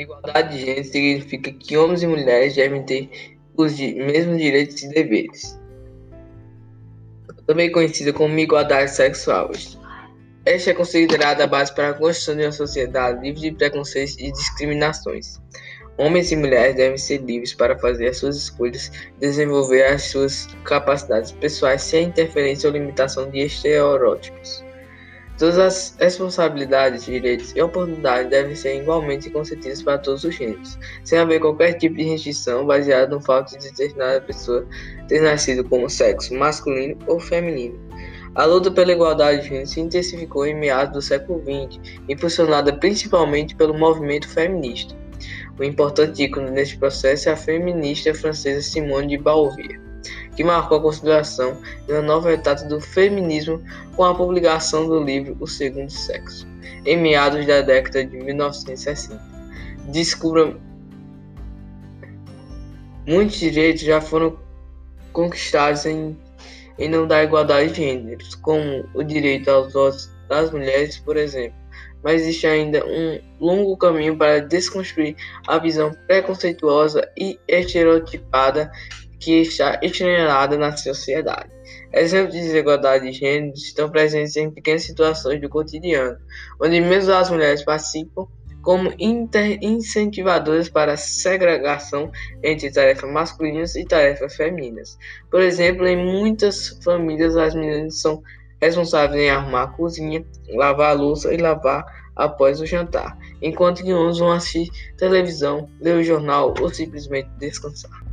Igualdade de gênero significa que homens e mulheres devem ter os mesmos direitos e deveres, também conhecida como igualdade sexual. Esta é considerada a base para a construção de uma sociedade livre de preconceitos e discriminações. Homens e mulheres devem ser livres para fazer as suas escolhas, desenvolver as suas capacidades pessoais sem interferência ou limitação de estereótipos. Todas as responsabilidades, direitos e oportunidades devem ser igualmente concedidas para todos os gêneros, sem haver qualquer tipo de restrição baseada no fato de determinada pessoa ter nascido como sexo masculino ou feminino. A luta pela igualdade de gênero se intensificou em meados do século XX, impulsionada principalmente pelo movimento feminista. Um importante ícone neste processo é a feminista francesa Simone de Beauvoir, que marcou a consideração de uma nova etapa do feminismo com a publicação do livro O Segundo Sexo, em meados da década de 1960. Descubra muitos direitos já foram conquistados em, em não dar igualdade de gêneros, como o direito aos votos das mulheres, por exemplo mas existe ainda um longo caminho para desconstruir a visão preconceituosa e estereotipada que está estrenada na sociedade. Exemplos de desigualdade de gênero estão presentes em pequenas situações do cotidiano, onde mesmo as mulheres participam como incentivadoras para a segregação entre tarefas masculinas e tarefas femininas. Por exemplo, em muitas famílias as meninas são responsáveis em arrumar a cozinha, lavar a louça e lavar após o jantar, enquanto que uns vão assistir televisão, ler o jornal ou simplesmente descansar.